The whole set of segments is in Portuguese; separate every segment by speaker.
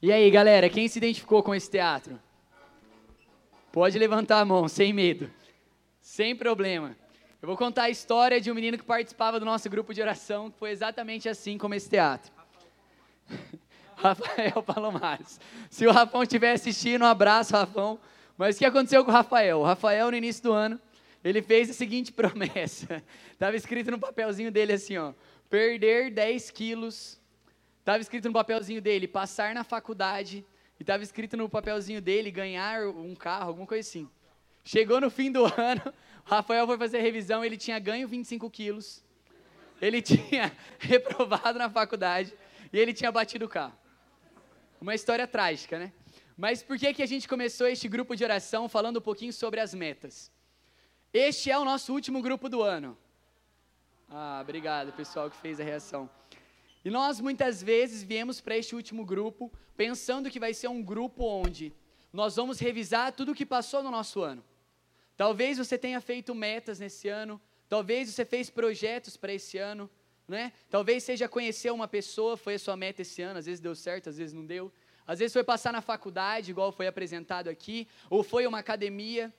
Speaker 1: E aí, galera, quem se identificou com esse teatro? Pode levantar a mão, sem medo. Sem problema. Eu vou contar a história de um menino que participava do nosso grupo de oração, que foi exatamente assim como esse teatro. Rafael Palomares. Se o Rafão estiver assistindo, um abraço, Rafão. Mas o que aconteceu com o Rafael? O Rafael, no início do ano, ele fez a seguinte promessa. Estava escrito no papelzinho dele assim, ó. Perder 10 quilos. Estava escrito no papelzinho dele, passar na faculdade. E estava escrito no papelzinho dele, ganhar um carro, alguma coisa assim. Chegou no fim do ano, o Rafael foi fazer a revisão, ele tinha ganho 25 quilos. Ele tinha reprovado na faculdade e ele tinha batido o carro. Uma história trágica, né? Mas por que, que a gente começou este grupo de oração falando um pouquinho sobre as metas? Este é o nosso último grupo do ano. Ah, obrigado, pessoal que fez a reação. E nós muitas vezes viemos para este último grupo pensando que vai ser um grupo onde nós vamos revisar tudo o que passou no nosso ano. Talvez você tenha feito metas nesse ano, talvez você fez projetos para esse ano, né? Talvez seja conhecer uma pessoa, foi a sua meta esse ano, às vezes deu certo, às vezes não deu. Às vezes foi passar na faculdade, igual foi apresentado aqui, ou foi uma academia.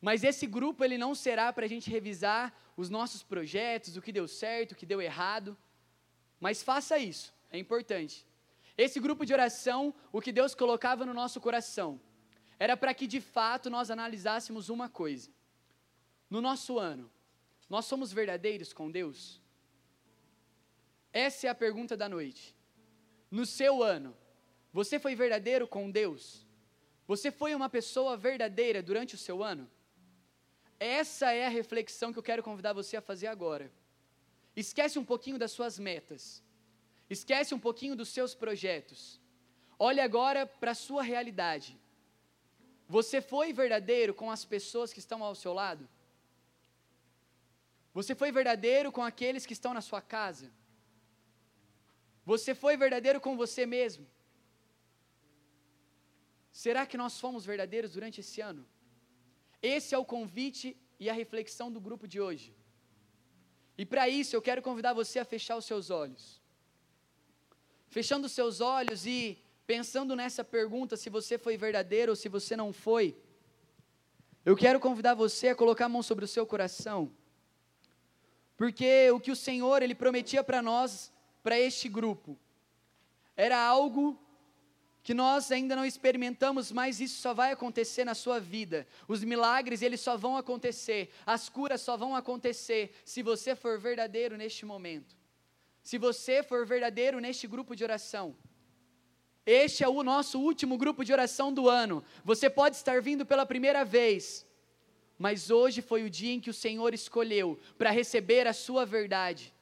Speaker 1: Mas esse grupo ele não será para a gente revisar os nossos projetos, o que deu certo, o que deu errado. Mas faça isso, é importante. Esse grupo de oração, o que Deus colocava no nosso coração, era para que de fato nós analisássemos uma coisa. No nosso ano, nós somos verdadeiros com Deus? Essa é a pergunta da noite. No seu ano, você foi verdadeiro com Deus? Você foi uma pessoa verdadeira durante o seu ano? Essa é a reflexão que eu quero convidar você a fazer agora. Esquece um pouquinho das suas metas. Esquece um pouquinho dos seus projetos. Olhe agora para a sua realidade. Você foi verdadeiro com as pessoas que estão ao seu lado? Você foi verdadeiro com aqueles que estão na sua casa? Você foi verdadeiro com você mesmo? Será que nós fomos verdadeiros durante esse ano? Esse é o convite e a reflexão do grupo de hoje. E para isso eu quero convidar você a fechar os seus olhos. Fechando os seus olhos e pensando nessa pergunta se você foi verdadeiro ou se você não foi. Eu quero convidar você a colocar a mão sobre o seu coração. Porque o que o Senhor ele prometia para nós para este grupo. Era algo que nós ainda não experimentamos, mas isso só vai acontecer na sua vida. Os milagres, eles só vão acontecer, as curas só vão acontecer se você for verdadeiro neste momento. Se você for verdadeiro neste grupo de oração. Este é o nosso último grupo de oração do ano. Você pode estar vindo pela primeira vez, mas hoje foi o dia em que o Senhor escolheu para receber a sua verdade.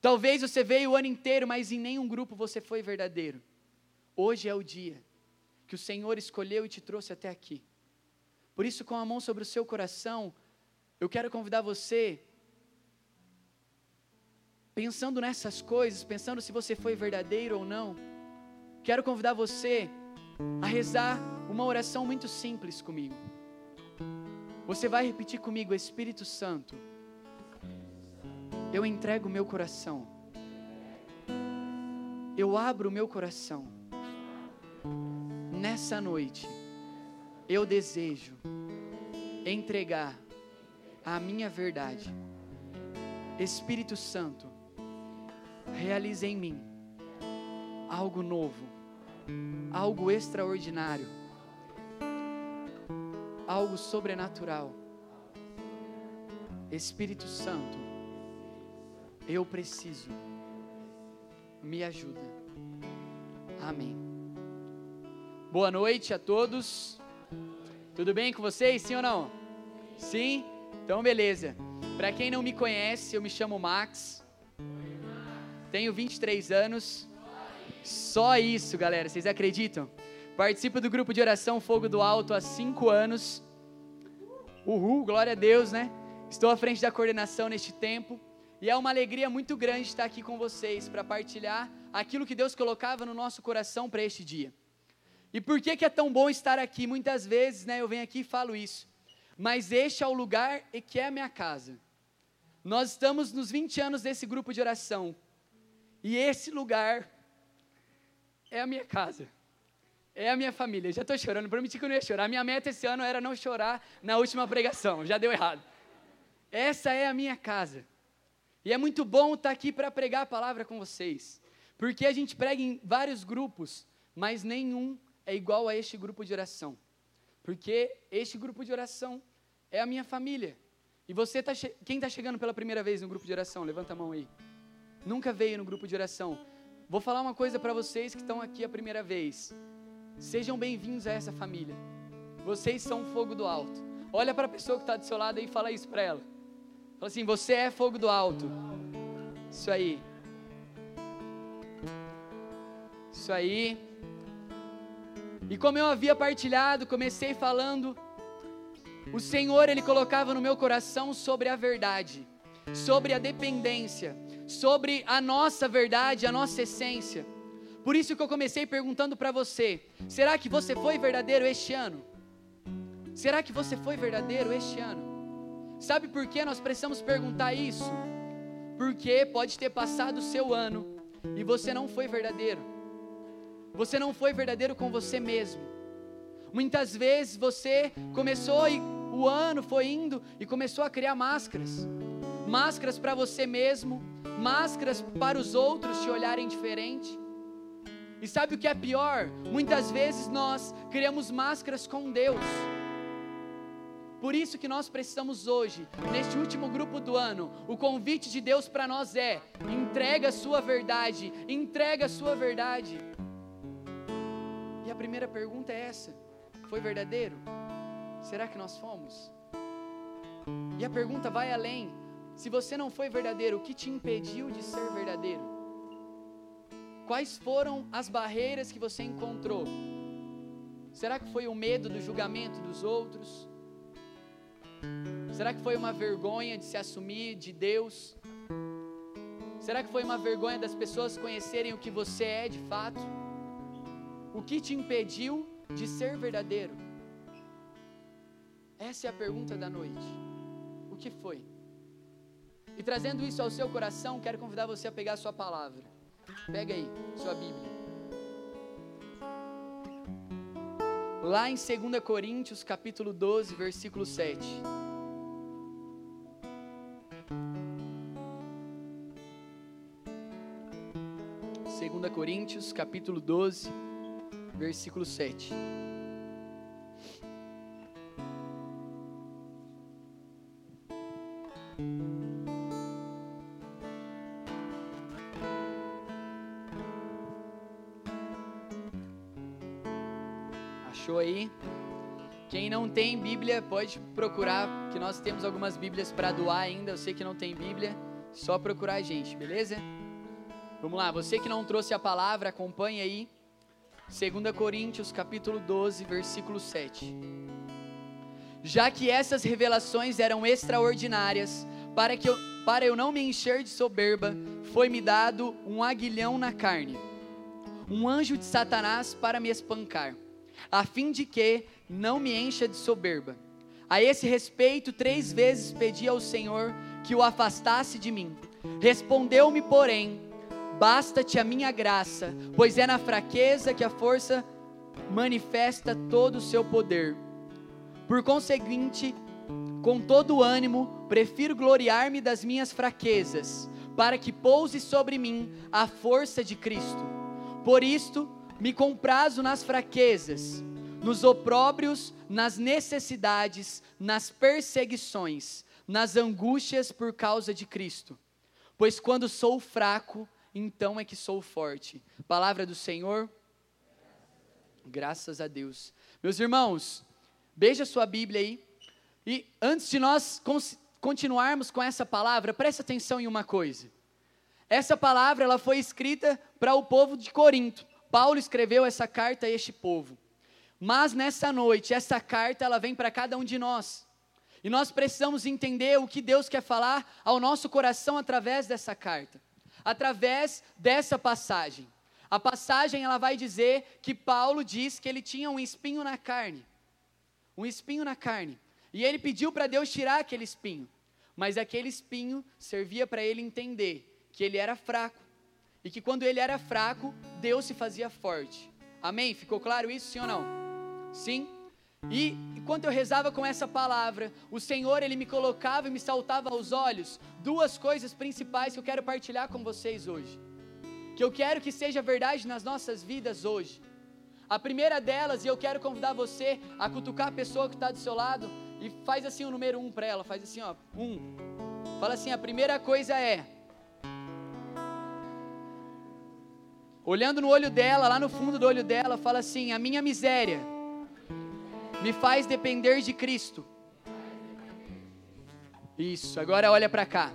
Speaker 1: Talvez você veio o ano inteiro, mas em nenhum grupo você foi verdadeiro. Hoje é o dia que o Senhor escolheu e te trouxe até aqui. Por isso, com a mão sobre o seu coração, eu quero convidar você, pensando nessas coisas, pensando se você foi verdadeiro ou não, quero convidar você a rezar uma oração muito simples comigo. Você vai repetir comigo, Espírito Santo eu entrego o meu coração. Eu abro o meu coração. Nessa noite, eu desejo entregar a minha verdade. Espírito Santo, realize em mim algo novo, algo extraordinário, algo sobrenatural. Espírito Santo, eu preciso. Me ajuda. Amém. Boa noite a todos. Tudo bem com vocês? Sim ou não? Sim? Então, beleza. Para quem não me conhece, eu me chamo Max. Tenho 23 anos. Só isso, galera. Vocês acreditam? Participo do grupo de oração Fogo do Alto há 5 anos. Uhul, glória a Deus, né? Estou à frente da coordenação neste tempo. E é uma alegria muito grande estar aqui com vocês para partilhar aquilo que Deus colocava no nosso coração para este dia. E por que, que é tão bom estar aqui? Muitas vezes né, eu venho aqui e falo isso. Mas este é o lugar e que é a minha casa. Nós estamos nos 20 anos desse grupo de oração. E esse lugar é a minha casa. É a minha família. Já estou chorando, prometi que eu não ia chorar. A minha meta esse ano era não chorar na última pregação. Já deu errado. Essa é a minha casa. E é muito bom estar aqui para pregar a palavra com vocês. Porque a gente prega em vários grupos, mas nenhum é igual a este grupo de oração. Porque este grupo de oração é a minha família. E você tá quem está chegando pela primeira vez no grupo de oração? Levanta a mão aí. Nunca veio no grupo de oração. Vou falar uma coisa para vocês que estão aqui a primeira vez. Sejam bem-vindos a essa família. Vocês são fogo do alto. Olha para a pessoa que está do seu lado e fala isso para ela. Fala assim: Você é fogo do alto. Isso aí. Isso aí. E como eu havia partilhado, comecei falando, o Senhor ele colocava no meu coração sobre a verdade, sobre a dependência, sobre a nossa verdade, a nossa essência. Por isso que eu comecei perguntando para você: será que você foi verdadeiro este ano? Será que você foi verdadeiro este ano? Sabe por que nós precisamos perguntar isso? Porque pode ter passado o seu ano e você não foi verdadeiro. Você não foi verdadeiro com você mesmo. Muitas vezes você começou e o ano foi indo e começou a criar máscaras. Máscaras para você mesmo, máscaras para os outros te olharem diferente. E sabe o que é pior? Muitas vezes nós criamos máscaras com Deus. Por isso que nós precisamos hoje, neste último grupo do ano, o convite de Deus para nós é: entrega a sua verdade, entrega a sua verdade. Primeira pergunta é essa: foi verdadeiro? Será que nós fomos? E a pergunta vai além: se você não foi verdadeiro, o que te impediu de ser verdadeiro? Quais foram as barreiras que você encontrou? Será que foi o medo do julgamento dos outros? Será que foi uma vergonha de se assumir de Deus? Será que foi uma vergonha das pessoas conhecerem o que você é de fato? O que te impediu de ser verdadeiro? Essa é a pergunta da noite. O que foi? E trazendo isso ao seu coração, quero convidar você a pegar a sua palavra. Pega aí sua Bíblia. Lá em 2 Coríntios, capítulo 12, versículo 7. Segunda Coríntios, capítulo 12, versículo 7. Quem não tem Bíblia, pode procurar, que nós temos algumas Bíblias para doar ainda. Eu sei que não tem Bíblia, só procurar a gente, beleza? Vamos lá, você que não trouxe a palavra, acompanhe aí. 2 Coríntios, capítulo 12, versículo 7. Já que essas revelações eram extraordinárias, para que eu, para eu não me encher de soberba, foi-me dado um aguilhão na carne, um anjo de Satanás para me espancar a fim de que não me encha de soberba. A esse respeito, três vezes pedi ao Senhor que o afastasse de mim. Respondeu-me, porém, basta-te a minha graça, pois é na fraqueza que a força manifesta todo o seu poder. Por conseguinte, com todo ânimo, prefiro gloriar-me das minhas fraquezas, para que pouse sobre mim a força de Cristo. Por isto, me comprazo nas fraquezas, nos opróbrios, nas necessidades, nas perseguições, nas angústias por causa de Cristo. Pois quando sou fraco, então é que sou forte. Palavra do Senhor. Graças a Deus. Meus irmãos, beija sua Bíblia aí. E antes de nós continuarmos com essa palavra, preste atenção em uma coisa. Essa palavra ela foi escrita para o povo de Corinto. Paulo escreveu essa carta a este povo. Mas nessa noite, essa carta ela vem para cada um de nós. E nós precisamos entender o que Deus quer falar ao nosso coração através dessa carta, através dessa passagem. A passagem ela vai dizer que Paulo diz que ele tinha um espinho na carne. Um espinho na carne. E ele pediu para Deus tirar aquele espinho. Mas aquele espinho servia para ele entender que ele era fraco, e que quando ele era fraco, Deus se fazia forte. Amém? Ficou claro isso, sim ou não? Sim? E enquanto eu rezava com essa palavra, o Senhor ele me colocava e me saltava aos olhos duas coisas principais que eu quero partilhar com vocês hoje. Que eu quero que seja verdade nas nossas vidas hoje. A primeira delas, e eu quero convidar você a cutucar a pessoa que está do seu lado e faz assim o número um para ela, faz assim, ó, um. Fala assim, a primeira coisa é olhando no olho dela, lá no fundo do olho dela, fala assim: a minha miséria me faz depender de Cristo. Isso, agora olha para cá.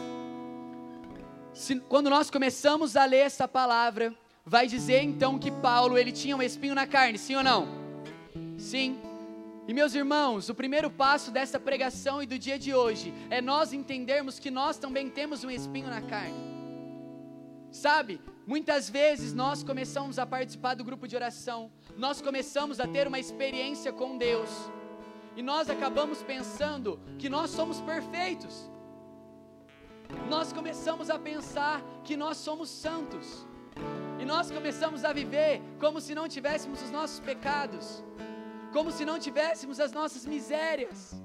Speaker 1: Se, quando nós começamos a ler essa palavra, vai dizer então que Paulo ele tinha um espinho na carne, sim ou não? Sim. E meus irmãos, o primeiro passo dessa pregação e do dia de hoje é nós entendermos que nós também temos um espinho na carne. Sabe, muitas vezes nós começamos a participar do grupo de oração, nós começamos a ter uma experiência com Deus, e nós acabamos pensando que nós somos perfeitos. Nós começamos a pensar que nós somos santos. E nós começamos a viver como se não tivéssemos os nossos pecados, como se não tivéssemos as nossas misérias,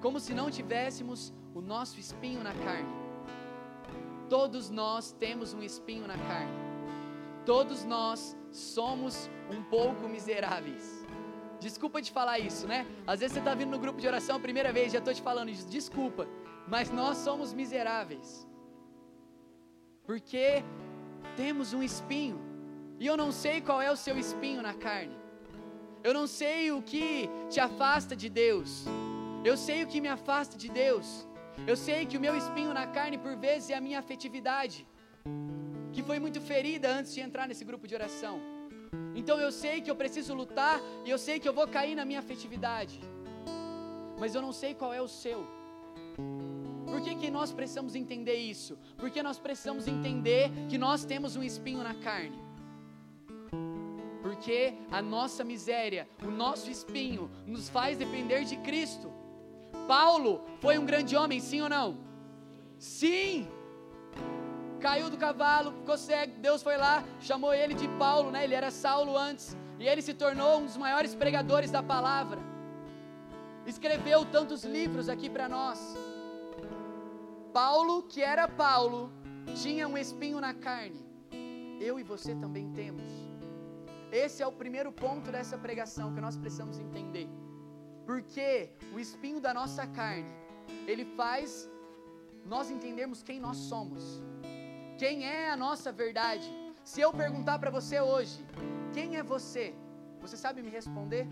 Speaker 1: como se não tivéssemos o nosso espinho na carne. Todos nós temos um espinho na carne. Todos nós somos um pouco miseráveis. Desculpa te falar isso, né? Às vezes você está vindo no grupo de oração a primeira vez, já estou te falando isso, desculpa, mas nós somos miseráveis. Porque temos um espinho, e eu não sei qual é o seu espinho na carne. Eu não sei o que te afasta de Deus. Eu sei o que me afasta de Deus. Eu sei que o meu espinho na carne, por vezes, é a minha afetividade, que foi muito ferida antes de entrar nesse grupo de oração. Então eu sei que eu preciso lutar e eu sei que eu vou cair na minha afetividade, mas eu não sei qual é o seu. Por que, que nós precisamos entender isso? Porque nós precisamos entender que nós temos um espinho na carne. Porque a nossa miséria, o nosso espinho, nos faz depender de Cristo. Paulo foi um grande homem, sim ou não? Sim! Caiu do cavalo, ficou cego. Deus foi lá, chamou ele de Paulo, né? Ele era Saulo antes. E ele se tornou um dos maiores pregadores da palavra. Escreveu tantos livros aqui para nós. Paulo, que era Paulo, tinha um espinho na carne. Eu e você também temos. Esse é o primeiro ponto dessa pregação que nós precisamos entender. Porque o espinho da nossa carne, ele faz nós entendermos quem nós somos. Quem é a nossa verdade? Se eu perguntar para você hoje, quem é você? Você sabe me responder?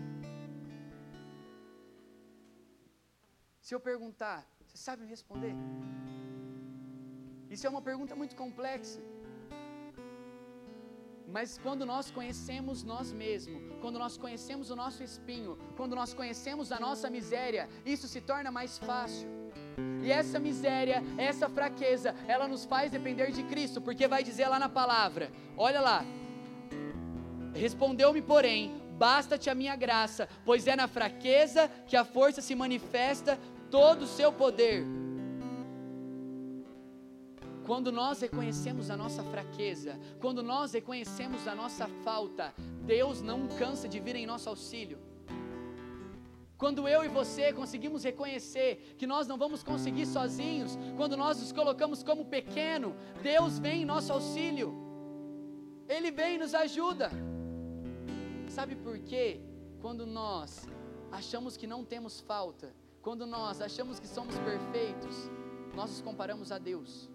Speaker 1: Se eu perguntar, você sabe me responder? Isso é uma pergunta muito complexa. Mas quando nós conhecemos nós mesmos, quando nós conhecemos o nosso espinho, quando nós conhecemos a nossa miséria, isso se torna mais fácil. E essa miséria, essa fraqueza, ela nos faz depender de Cristo, porque vai dizer lá na palavra: olha lá, respondeu-me, porém, basta-te a minha graça, pois é na fraqueza que a força se manifesta todo o seu poder. Quando nós reconhecemos a nossa fraqueza, quando nós reconhecemos a nossa falta, Deus não cansa de vir em nosso auxílio. Quando eu e você conseguimos reconhecer que nós não vamos conseguir sozinhos, quando nós nos colocamos como pequeno, Deus vem em nosso auxílio. Ele vem e nos ajuda. Sabe por quê? Quando nós achamos que não temos falta, quando nós achamos que somos perfeitos, nós nos comparamos a Deus.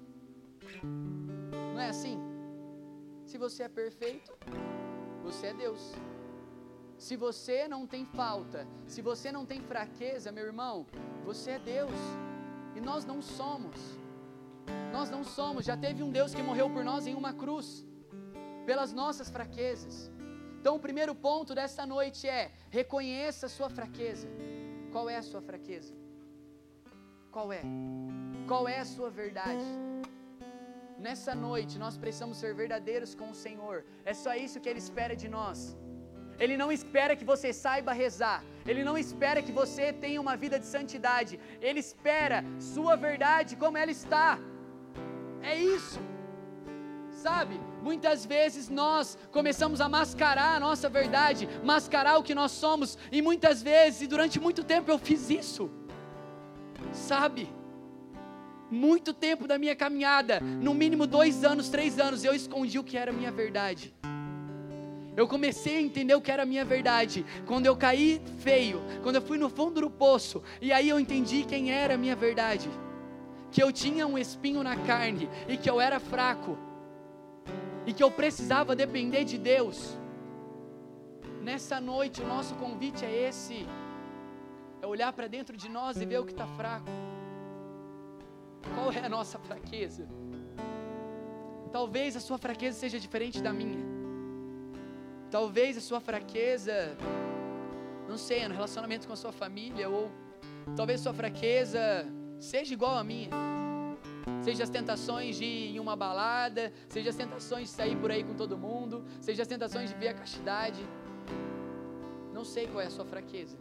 Speaker 1: Não é assim? Se você é perfeito, você é Deus. Se você não tem falta, se você não tem fraqueza, meu irmão, você é Deus. E nós não somos. Nós não somos. Já teve um Deus que morreu por nós em uma cruz, pelas nossas fraquezas. Então, o primeiro ponto dessa noite é: reconheça a sua fraqueza. Qual é a sua fraqueza? Qual é? Qual é a sua verdade? Nessa noite nós precisamos ser verdadeiros com o Senhor. É só isso que Ele espera de nós. Ele não espera que você saiba rezar. Ele não espera que você tenha uma vida de santidade. Ele espera sua verdade como ela está. É isso. Sabe? Muitas vezes nós começamos a mascarar a nossa verdade, mascarar o que nós somos, e muitas vezes, e durante muito tempo eu fiz isso, sabe? Muito tempo da minha caminhada, no mínimo dois anos, três anos, eu escondi o que era a minha verdade. Eu comecei a entender o que era a minha verdade quando eu caí feio, quando eu fui no fundo do poço, e aí eu entendi quem era a minha verdade. Que eu tinha um espinho na carne e que eu era fraco e que eu precisava depender de Deus. Nessa noite, o nosso convite é esse: é olhar para dentro de nós e ver o que está fraco. Qual é a nossa fraqueza? Talvez a sua fraqueza seja diferente da minha. Talvez a sua fraqueza, não sei, no relacionamento com a sua família, ou talvez a sua fraqueza seja igual à minha seja as tentações de ir em uma balada, seja as tentações de sair por aí com todo mundo, seja as tentações de ver a castidade. Não sei qual é a sua fraqueza,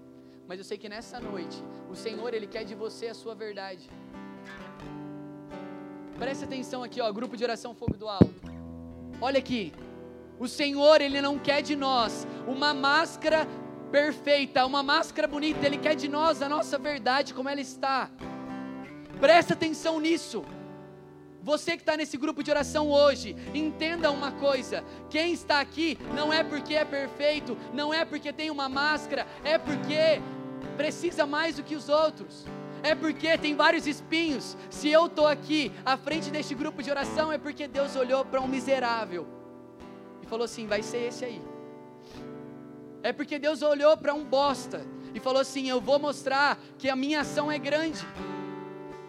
Speaker 1: mas eu sei que nessa noite o Senhor ele quer de você a sua verdade. Preste atenção aqui, ó, grupo de oração Fogo do Alto. Olha aqui. O Senhor, ele não quer de nós uma máscara perfeita, uma máscara bonita, ele quer de nós a nossa verdade como ela está. Presta atenção nisso. Você que está nesse grupo de oração hoje, entenda uma coisa: quem está aqui não é porque é perfeito, não é porque tem uma máscara, é porque precisa mais do que os outros. É porque tem vários espinhos. Se eu estou aqui à frente deste grupo de oração, é porque Deus olhou para um miserável falou assim: vai ser esse aí. É porque Deus olhou para um bosta e falou assim: eu vou mostrar que a minha ação é grande.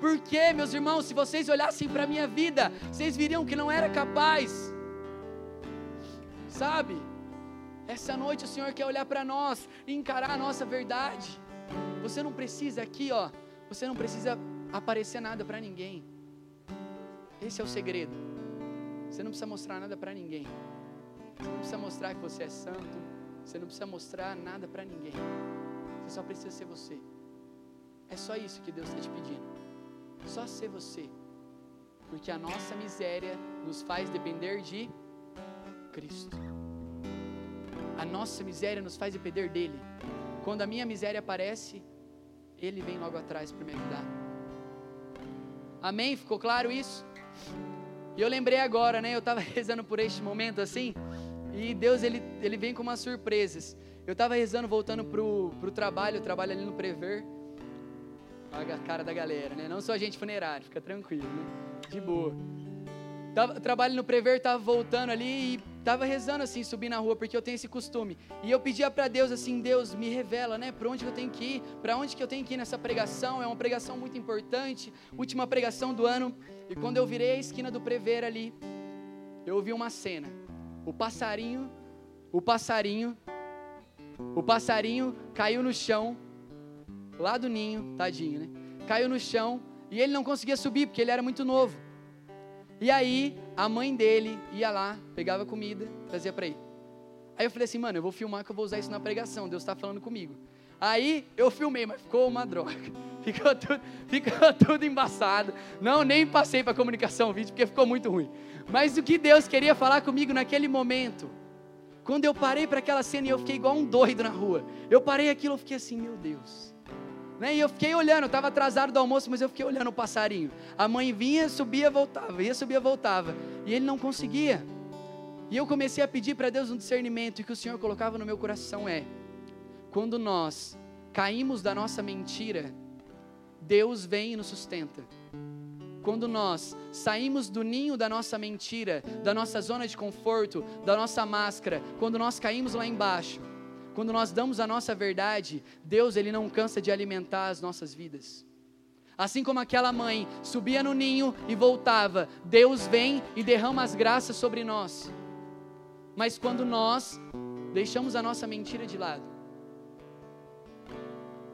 Speaker 1: Porque, meus irmãos, se vocês olhassem para a minha vida, vocês viriam que não era capaz. Sabe? Essa noite o Senhor quer olhar para nós e encarar a nossa verdade. Você não precisa aqui, ó, você não precisa aparecer nada para ninguém. Esse é o segredo. Você não precisa mostrar nada para ninguém. Não precisa mostrar que você é santo. Você não precisa mostrar nada para ninguém. Você só precisa ser você. É só isso que Deus está te pedindo. Só ser você. Porque a nossa miséria nos faz depender de Cristo. A nossa miséria nos faz depender dele. Quando a minha miséria aparece, ele vem logo atrás para me ajudar. Amém? Ficou claro isso? E eu lembrei agora, né? Eu estava rezando por este momento assim, e Deus ele, ele vem com umas surpresas. Eu estava rezando voltando pro, pro trabalho, eu trabalho ali no Prever. Olha a cara da galera, né? Não sou agente funerário, fica tranquilo, né? De boa. Tava, trabalho no Prever, tava voltando ali e tava rezando assim, subir na rua, porque eu tenho esse costume. E eu pedia para Deus assim, Deus, me revela, né? Para onde eu tenho que ir? Para onde que eu tenho que ir nessa pregação? É uma pregação muito importante, última pregação do ano. E quando eu virei a esquina do Prever ali, eu ouvi uma cena. O passarinho, o passarinho, o passarinho caiu no chão lá do ninho, tadinho, né? Caiu no chão e ele não conseguia subir porque ele era muito novo. E aí a mãe dele ia lá, pegava comida, trazia para ele. Aí eu falei assim, mano, eu vou filmar que eu vou usar isso na pregação, Deus está falando comigo. Aí eu filmei, mas ficou uma droga. Ficou tudo, ficou tudo embaçado. Não, nem passei para comunicação vídeo porque ficou muito ruim. Mas o que Deus queria falar comigo naquele momento, quando eu parei para aquela cena e eu fiquei igual um doido na rua. Eu parei aquilo, eu fiquei assim, meu Deus. Né? E eu fiquei olhando, eu estava atrasado do almoço, mas eu fiquei olhando o passarinho. A mãe vinha, subia, voltava, ia, subia, voltava. E ele não conseguia. E eu comecei a pedir para Deus um discernimento, e que o Senhor colocava no meu coração é: quando nós caímos da nossa mentira, Deus vem e nos sustenta. Quando nós saímos do ninho da nossa mentira, da nossa zona de conforto, da nossa máscara, quando nós caímos lá embaixo, quando nós damos a nossa verdade, Deus ele não cansa de alimentar as nossas vidas. Assim como aquela mãe subia no ninho e voltava, Deus vem e derrama as graças sobre nós. Mas quando nós deixamos a nossa mentira de lado,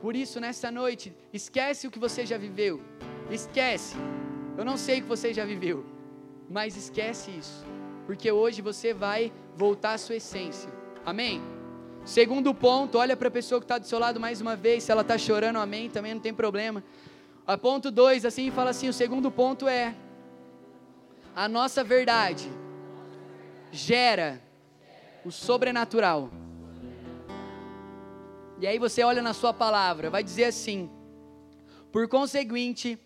Speaker 1: por isso nessa noite, esquece o que você já viveu, esquece. Eu não sei o que você já viveu, mas esquece isso, porque hoje você vai voltar à sua essência. Amém? Segundo ponto, olha para a pessoa que está do seu lado mais uma vez, se ela está chorando, amém, também não tem problema. A ponto 2, assim, fala assim: o segundo ponto é a nossa verdade gera o sobrenatural. E aí você olha na sua palavra, vai dizer assim: Por conseguinte,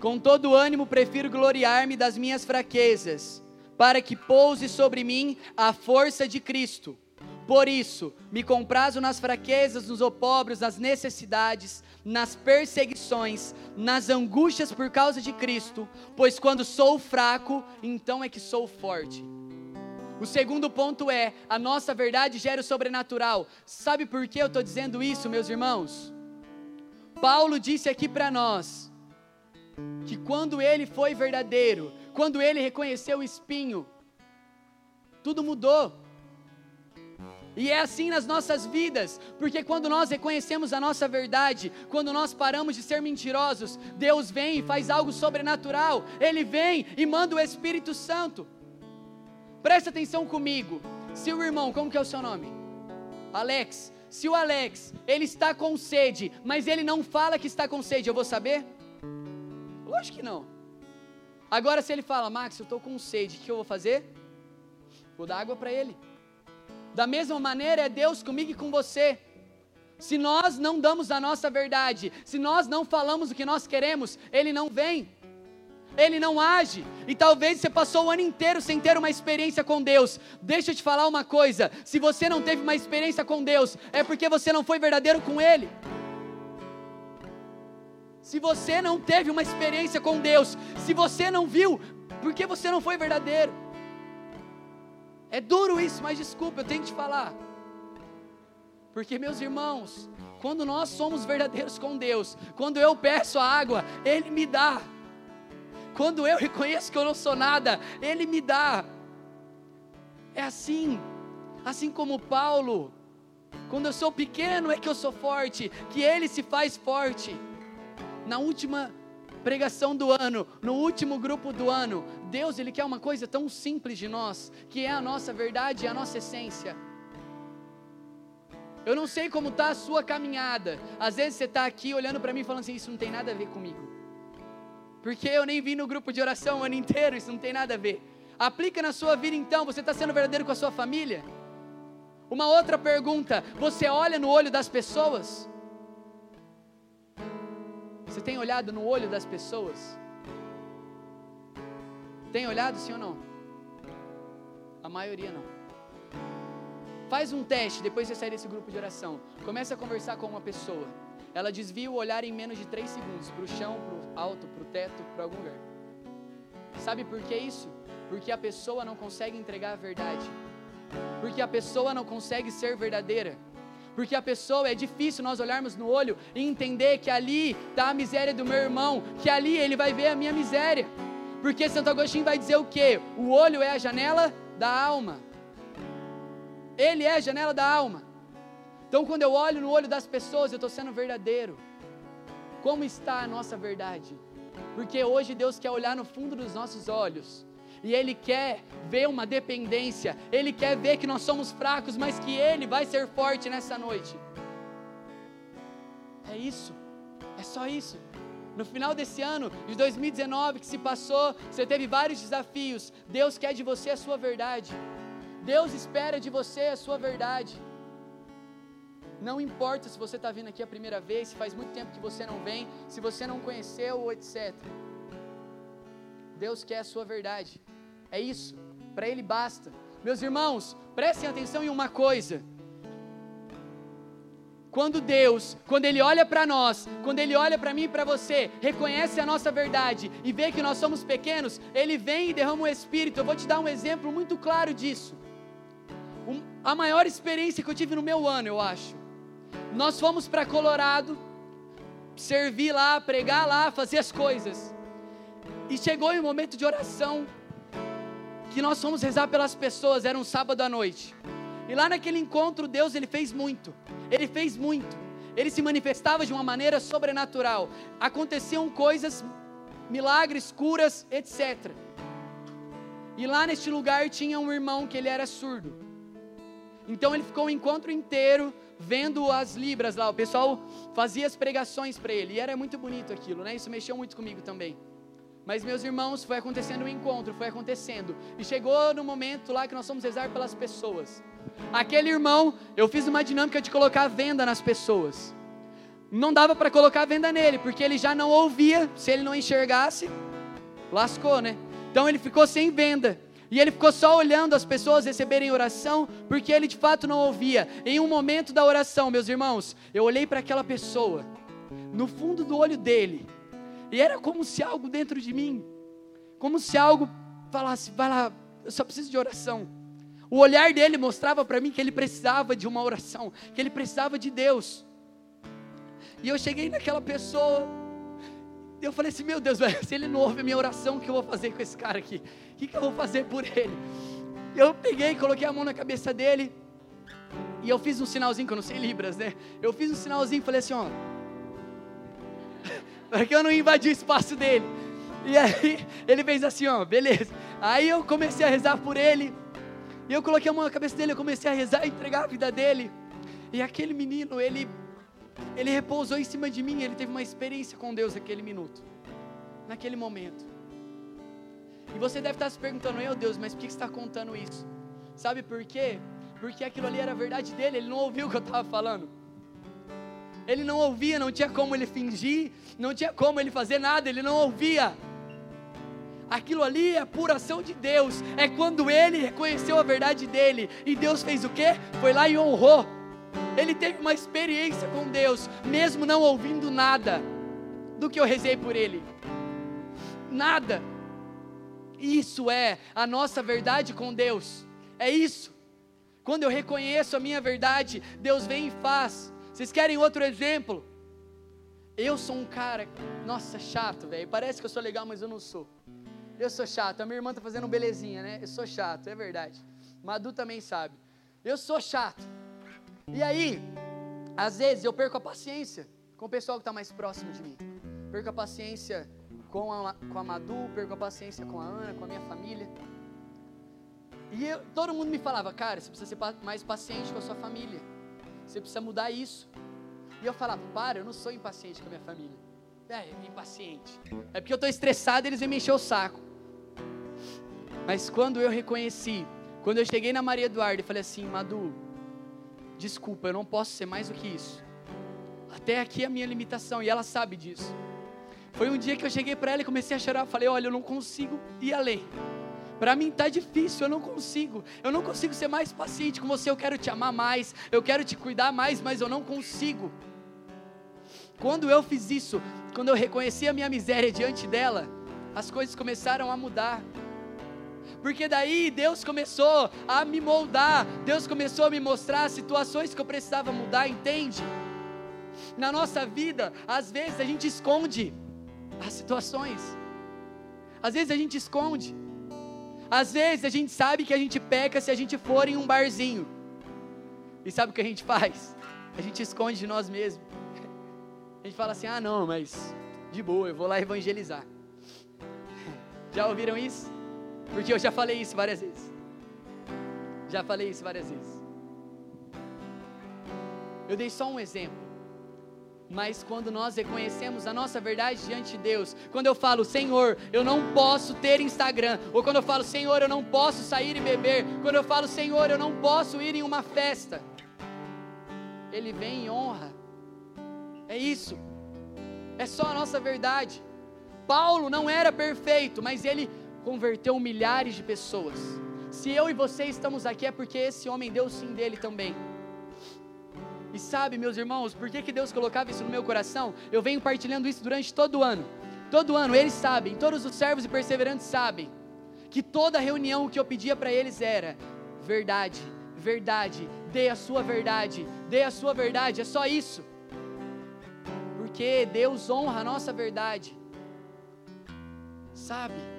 Speaker 1: com todo ânimo prefiro gloriar-me das minhas fraquezas, para que pouse sobre mim a força de Cristo. Por isso, me comprazo nas fraquezas, nos opróbrios, nas necessidades, nas perseguições, nas angústias por causa de Cristo, pois quando sou fraco, então é que sou forte. O segundo ponto é: a nossa verdade gera o sobrenatural. Sabe por que eu estou dizendo isso, meus irmãos? Paulo disse aqui para nós que quando ele foi verdadeiro, quando ele reconheceu o espinho, tudo mudou. E é assim nas nossas vidas, porque quando nós reconhecemos a nossa verdade, quando nós paramos de ser mentirosos, Deus vem e faz algo sobrenatural, Ele vem e manda o Espírito Santo. Presta atenção comigo. Se o irmão, como que é o seu nome? Alex. Se o Alex, ele está com sede, mas ele não fala que está com sede, eu vou saber? Lógico que não. Agora se ele fala, Max, eu estou com sede, o que eu vou fazer? Vou dar água para ele. Da mesma maneira é Deus comigo e com você. Se nós não damos a nossa verdade, se nós não falamos o que nós queremos, Ele não vem ele não age. E talvez você passou o ano inteiro sem ter uma experiência com Deus. Deixa eu te falar uma coisa: se você não teve uma experiência com Deus, é porque você não foi verdadeiro com Ele. Se você não teve uma experiência com Deus, se você não viu, porque você não foi verdadeiro. É duro isso, mas desculpa, eu tenho que te falar. Porque, meus irmãos, quando nós somos verdadeiros com Deus, quando eu peço a água, Ele me dá. Quando eu reconheço que eu não sou nada, Ele me dá. É assim, assim como Paulo. Quando eu sou pequeno é que eu sou forte, que Ele se faz forte. Na última pregação do ano, no último grupo do ano, Deus ele quer uma coisa tão simples de nós, que é a nossa verdade e a nossa essência. Eu não sei como está a sua caminhada. Às vezes você está aqui olhando para mim falando assim: Isso não tem nada a ver comigo. Porque eu nem vim no grupo de oração o ano inteiro, isso não tem nada a ver. Aplica na sua vida então, você está sendo verdadeiro com a sua família? Uma outra pergunta: você olha no olho das pessoas? Você tem olhado no olho das pessoas? Tem olhado sim ou não? A maioria não. Faz um teste depois de você sair desse grupo de oração. Comece a conversar com uma pessoa. Ela desvia o olhar em menos de 3 segundos para o chão, para o alto, para o teto, para algum lugar. Sabe por que isso? Porque a pessoa não consegue entregar a verdade. Porque a pessoa não consegue ser verdadeira. Porque a pessoa é difícil nós olharmos no olho e entender que ali está a miséria do meu irmão, que ali ele vai ver a minha miséria. Porque Santo Agostinho vai dizer o quê? O olho é a janela da alma. Ele é a janela da alma. Então, quando eu olho no olho das pessoas, eu estou sendo verdadeiro. Como está a nossa verdade? Porque hoje Deus quer olhar no fundo dos nossos olhos e Ele quer ver uma dependência, Ele quer ver que nós somos fracos, mas que Ele vai ser forte nessa noite. É isso, é só isso. No final desse ano de 2019 que se passou, você teve vários desafios. Deus quer de você a sua verdade. Deus espera de você a sua verdade. Não importa se você está vindo aqui a primeira vez, se faz muito tempo que você não vem, se você não conheceu, etc. Deus quer a sua verdade. É isso. Para Ele basta. Meus irmãos, prestem atenção em uma coisa. Quando Deus, quando Ele olha para nós, quando Ele olha para mim e para você, reconhece a nossa verdade e vê que nós somos pequenos, Ele vem e derrama o Espírito. Eu vou te dar um exemplo muito claro disso. Um, a maior experiência que eu tive no meu ano, eu acho, nós fomos para Colorado, servir lá, pregar lá, fazer as coisas. E chegou em um momento de oração que nós fomos rezar pelas pessoas, era um sábado à noite. E lá naquele encontro, Deus ele fez muito. Ele fez muito. Ele se manifestava de uma maneira sobrenatural. Aconteciam coisas, milagres, curas, etc. E lá neste lugar tinha um irmão que ele era surdo. Então ele ficou o encontro inteiro vendo as libras lá, o pessoal fazia as pregações para ele, e era muito bonito aquilo, né? Isso mexeu muito comigo também. Mas, meus irmãos, foi acontecendo um encontro, foi acontecendo. E chegou no momento lá que nós fomos rezar pelas pessoas. Aquele irmão, eu fiz uma dinâmica de colocar venda nas pessoas. Não dava para colocar venda nele, porque ele já não ouvia. Se ele não enxergasse, lascou, né? Então ele ficou sem venda. E ele ficou só olhando as pessoas receberem oração, porque ele de fato não ouvia. Em um momento da oração, meus irmãos, eu olhei para aquela pessoa, no fundo do olho dele, e era como se algo dentro de mim, como se algo falasse: vai lá, eu só preciso de oração. O olhar dele mostrava para mim que ele precisava de uma oração, que ele precisava de Deus. E eu cheguei naquela pessoa, eu falei assim: meu Deus, velho, se ele não ouve a minha oração, o que eu vou fazer com esse cara aqui? O que, que eu vou fazer por ele? Eu peguei, coloquei a mão na cabeça dele, e eu fiz um sinalzinho, que eu não sei Libras, né? Eu fiz um sinalzinho e falei assim: ó, para que eu não invadi o espaço dele. E aí ele fez assim, ó, beleza. Aí eu comecei a rezar por ele. E eu coloquei a mão na cabeça dele, eu comecei a rezar e entregar a vida dele. E aquele menino, ele ele repousou em cima de mim, ele teve uma experiência com Deus naquele minuto. Naquele momento. E você deve estar se perguntando, meu Deus, mas por que você está contando isso? Sabe por quê? Porque aquilo ali era a verdade dele, ele não ouviu o que eu estava falando. Ele não ouvia, não tinha como ele fingir, não tinha como ele fazer nada, ele não ouvia. Aquilo ali é a apuração de Deus, é quando ele reconheceu a verdade dele, e Deus fez o quê? Foi lá e honrou. Ele teve uma experiência com Deus, mesmo não ouvindo nada do que eu rezei por ele. Nada. Isso é a nossa verdade com Deus. É isso. Quando eu reconheço a minha verdade, Deus vem e faz. Vocês querem outro exemplo? Eu sou um cara, nossa, chato, velho. Parece que eu sou legal, mas eu não sou. Eu sou chato. A minha irmã tá fazendo belezinha, né? Eu sou chato, é verdade. Madu também sabe. Eu sou chato. E aí, às vezes eu perco a paciência com o pessoal que está mais próximo de mim. Perco a paciência com a, com a Madu, perco a paciência com a Ana, com a minha família. E eu, todo mundo me falava, cara, você precisa ser mais paciente com a sua família. Você precisa mudar isso. E eu falava, para, eu não sou impaciente com a minha família. É, impaciente. É porque eu estou estressado e eles vêm me encher o saco. Mas quando eu reconheci, quando eu cheguei na Maria Eduarda e falei assim, Madu, desculpa, eu não posso ser mais do que isso. Até aqui é a minha limitação e ela sabe disso. Foi um dia que eu cheguei para ela e comecei a chorar. Falei, olha, eu não consigo ir além. Para mim está difícil, eu não consigo. Eu não consigo ser mais paciente com você. Eu quero te amar mais, eu quero te cuidar mais, mas eu não consigo. Quando eu fiz isso, quando eu reconheci a minha miséria diante dela, as coisas começaram a mudar. Porque daí Deus começou a me moldar, Deus começou a me mostrar situações que eu precisava mudar, entende? Na nossa vida, às vezes a gente esconde as situações, às vezes a gente esconde. Às vezes a gente sabe que a gente peca se a gente for em um barzinho. E sabe o que a gente faz? A gente esconde de nós mesmos. A gente fala assim: ah, não, mas de boa, eu vou lá evangelizar. Já ouviram isso? Porque eu já falei isso várias vezes. Já falei isso várias vezes. Eu dei só um exemplo. Mas quando nós reconhecemos a nossa verdade diante de Deus, quando eu falo, Senhor, eu não posso ter Instagram, ou quando eu falo, Senhor, eu não posso sair e beber, quando eu falo, Senhor, eu não posso ir em uma festa, Ele vem em honra. É isso. É só a nossa verdade. Paulo não era perfeito, mas ele converteu milhares de pessoas. Se eu e você estamos aqui é porque esse homem deu sim dele também. E sabe, meus irmãos, por que, que Deus colocava isso no meu coração? Eu venho partilhando isso durante todo o ano. Todo ano, eles sabem, todos os servos e perseverantes sabem, que toda reunião que eu pedia para eles era verdade, verdade, dê a sua verdade, dê a sua verdade, é só isso. Porque Deus honra a nossa verdade. Sabe?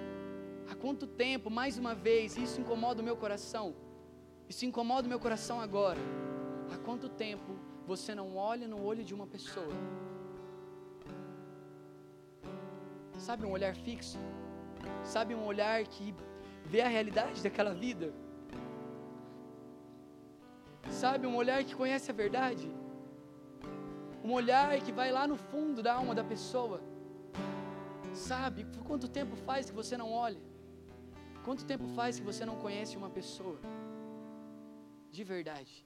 Speaker 1: Quanto tempo, mais uma vez, isso incomoda o meu coração? Isso incomoda o meu coração agora. Há quanto tempo você não olha no olho de uma pessoa? Sabe, um olhar fixo? Sabe, um olhar que vê a realidade daquela vida? Sabe, um olhar que conhece a verdade? Um olhar que vai lá no fundo da alma da pessoa. Sabe? Quanto tempo faz que você não olha? Quanto tempo faz que você não conhece uma pessoa? De verdade.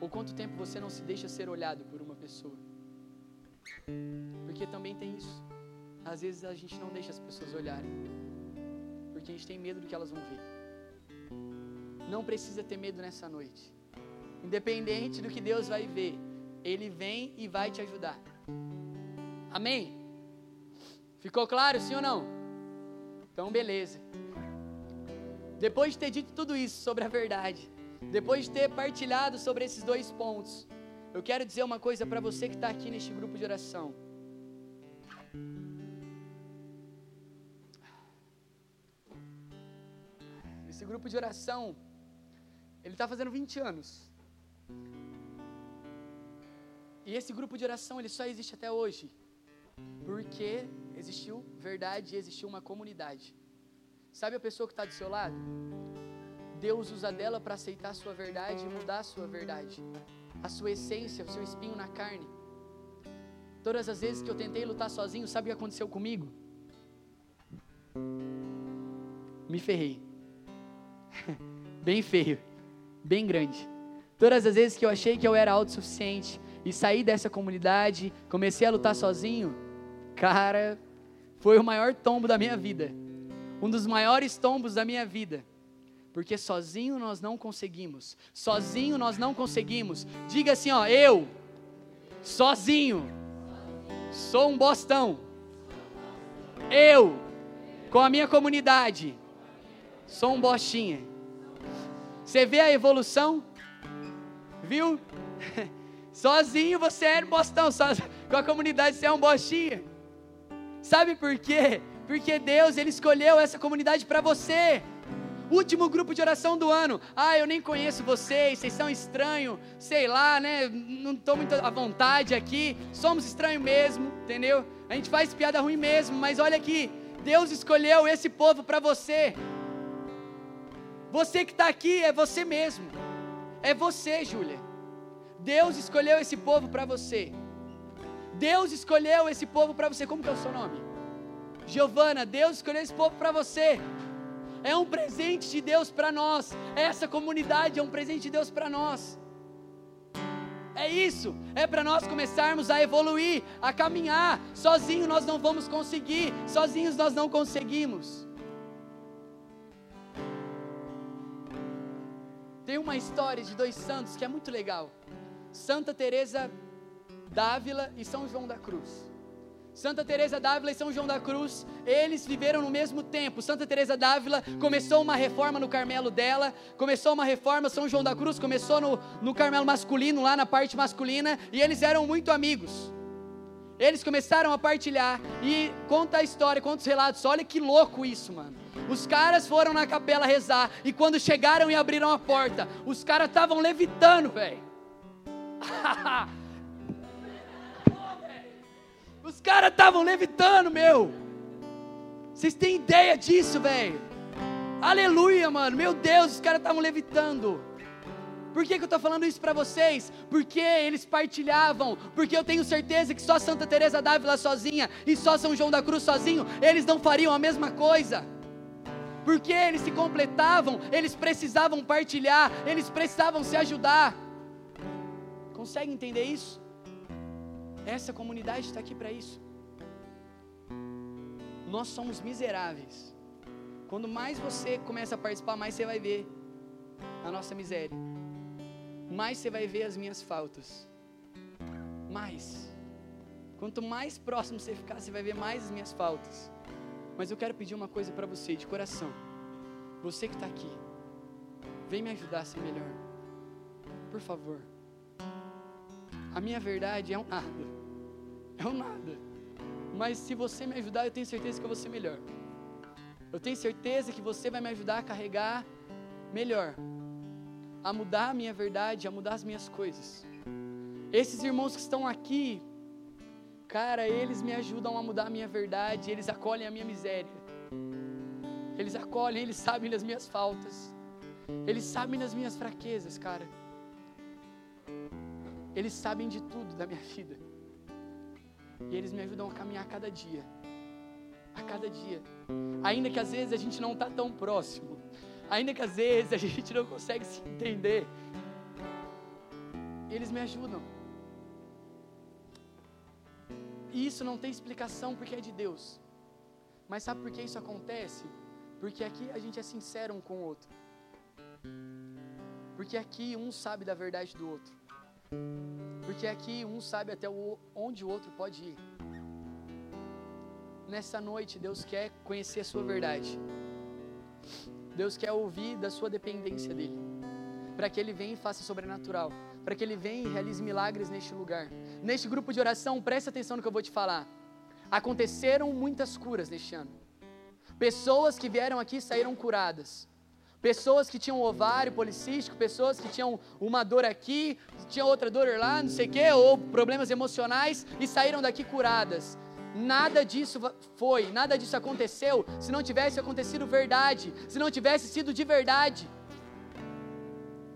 Speaker 1: Ou quanto tempo você não se deixa ser olhado por uma pessoa? Porque também tem isso. Às vezes a gente não deixa as pessoas olharem. Porque a gente tem medo do que elas vão ver. Não precisa ter medo nessa noite. Independente do que Deus vai ver, Ele vem e vai te ajudar. Amém? Ficou claro, sim ou não? Então, beleza. Depois de ter dito tudo isso sobre a verdade, depois de ter partilhado sobre esses dois pontos, eu quero dizer uma coisa para você que está aqui neste grupo de oração. Esse grupo de oração, ele está fazendo 20 anos. E esse grupo de oração, ele só existe até hoje, porque existiu verdade e existiu uma comunidade. Sabe a pessoa que está do seu lado? Deus usa dela para aceitar a sua verdade e mudar a sua verdade, a sua essência, o seu espinho na carne. Todas as vezes que eu tentei lutar sozinho, sabe o que aconteceu comigo? Me ferrei. bem feio, bem grande. Todas as vezes que eu achei que eu era autossuficiente e saí dessa comunidade, comecei a lutar sozinho, cara, foi o maior tombo da minha vida. Um dos maiores tombos da minha vida. Porque sozinho nós não conseguimos. Sozinho nós não conseguimos. Diga assim, ó, eu sozinho sou um bostão. Eu com a minha comunidade sou um bostinha. Você vê a evolução? Viu? Sozinho você é um bostão, com a comunidade você é um bostinha. Sabe por quê? Porque Deus ele escolheu essa comunidade para você. Último grupo de oração do ano. Ah, eu nem conheço vocês, vocês são estranhos, sei lá, né? Não estou muito à vontade aqui. Somos estranhos mesmo, entendeu? A gente faz piada ruim mesmo, mas olha aqui, Deus escolheu esse povo para você. Você que está aqui é você mesmo. É você, Júlia. Deus escolheu esse povo para você. Deus escolheu esse povo para você. Como que é o seu nome? Giovana, Deus escolheu esse povo para você é um presente de Deus para nós. Essa comunidade é um presente de Deus para nós. É isso, é para nós começarmos a evoluir, a caminhar. Sozinho nós não vamos conseguir, sozinhos nós não conseguimos. Tem uma história de dois santos que é muito legal. Santa Teresa d'Ávila e São João da Cruz. Santa Teresa d'Ávila e São João da Cruz, eles viveram no mesmo tempo. Santa Teresa d'Ávila começou uma reforma no Carmelo dela, começou uma reforma São João da Cruz começou no, no Carmelo masculino, lá na parte masculina, e eles eram muito amigos. Eles começaram a partilhar e conta a história, conta os relatos. Olha que louco isso, mano. Os caras foram na capela rezar e quando chegaram e abriram a porta, os caras estavam levitando, velho. Os caras estavam levitando, meu. Vocês têm ideia disso, velho? Aleluia, mano. Meu Deus, os caras estavam levitando. Por que, que eu estou falando isso para vocês? Porque eles partilhavam, porque eu tenho certeza que só Santa Teresa d'Ávila sozinha e só São João da Cruz sozinho, eles não fariam a mesma coisa. Porque eles se completavam, eles precisavam partilhar, eles precisavam se ajudar. Consegue entender isso? Essa comunidade está aqui para isso. Nós somos miseráveis. Quando mais você começa a participar, mais você vai ver a nossa miséria. Mais você vai ver as minhas faltas. Mais. Quanto mais próximo você ficar, você vai ver mais as minhas faltas. Mas eu quero pedir uma coisa para você, de coração. Você que está aqui, vem me ajudar a ser melhor. Por favor. A minha verdade é um nada. É um nada. Mas se você me ajudar, eu tenho certeza que eu vou ser melhor. Eu tenho certeza que você vai me ajudar a carregar melhor. A mudar a minha verdade, a mudar as minhas coisas. Esses irmãos que estão aqui, cara, eles me ajudam a mudar a minha verdade, eles acolhem a minha miséria. Eles acolhem, eles sabem das minhas faltas. Eles sabem das minhas fraquezas, cara. Eles sabem de tudo da minha vida. E eles me ajudam a caminhar cada dia. cada dia. Ainda que às vezes a gente não está tão próximo, ainda que às vezes a gente não consegue se entender, eles me ajudam. E isso não tem explicação porque é de Deus. Mas sabe por que isso acontece? Porque aqui a gente é sincero um com o outro. Porque aqui um sabe da verdade do outro. Porque aqui um sabe até onde o outro pode ir. Nessa noite, Deus quer conhecer a sua verdade. Deus quer ouvir da sua dependência dele. Para que ele venha e faça sobrenatural. Para que ele venha e realize milagres neste lugar. Neste grupo de oração, preste atenção no que eu vou te falar. Aconteceram muitas curas neste ano. Pessoas que vieram aqui saíram curadas. Pessoas que tinham ovário policístico, pessoas que tinham uma dor aqui, tinha outra dor lá, não sei o quê, ou problemas emocionais e saíram daqui curadas. Nada disso foi, nada disso aconteceu se não tivesse acontecido verdade, se não tivesse sido de verdade.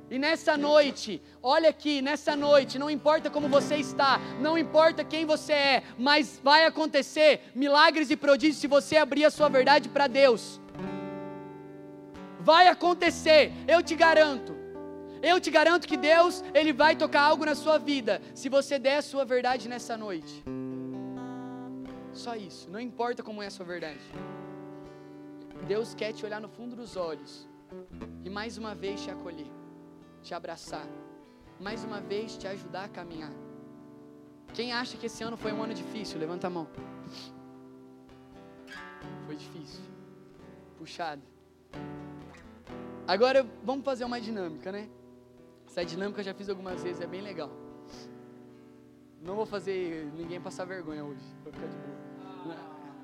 Speaker 1: E nessa noite, olha aqui, nessa noite, não importa como você está, não importa quem você é, mas vai acontecer milagres e prodígios se você abrir a sua verdade para Deus. Vai acontecer, eu te garanto. Eu te garanto que Deus, ele vai tocar algo na sua vida, se você der a sua verdade nessa noite. Só isso, não importa como é a sua verdade. Deus quer te olhar no fundo dos olhos e mais uma vez te acolher te abraçar, mais uma vez te ajudar a caminhar. Quem acha que esse ano foi um ano difícil, levanta a mão. Foi difícil, puxado. Agora vamos fazer uma dinâmica, né? Essa dinâmica eu já fiz algumas vezes, é bem legal. Não vou fazer ninguém passar vergonha hoje, vou ficar de boa.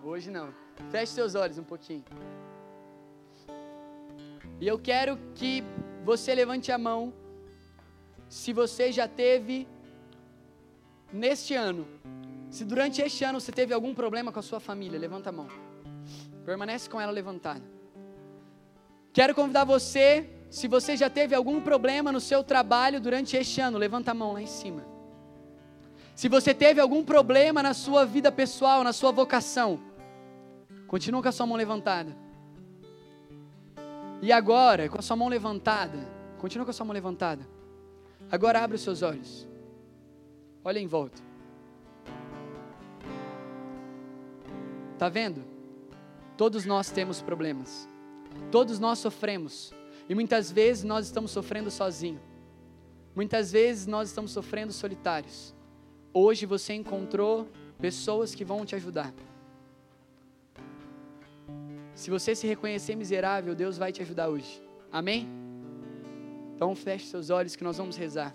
Speaker 1: Hoje não. Feche seus olhos um pouquinho. E eu quero que você levante a mão se você já teve neste ano, se durante este ano você teve algum problema com a sua família, levanta a mão. Permanece com ela levantada. Quero convidar você, se você já teve algum problema no seu trabalho durante este ano, levanta a mão lá em cima. Se você teve algum problema na sua vida pessoal, na sua vocação, continua com a sua mão levantada. E agora, com a sua mão levantada, continua com a sua mão levantada. Agora abre os seus olhos. Olha em volta. Tá vendo? Todos nós temos problemas. Todos nós sofremos. E muitas vezes nós estamos sofrendo sozinho. Muitas vezes nós estamos sofrendo solitários. Hoje você encontrou pessoas que vão te ajudar. Se você se reconhecer miserável, Deus vai te ajudar hoje. Amém? Então feche seus olhos que nós vamos rezar.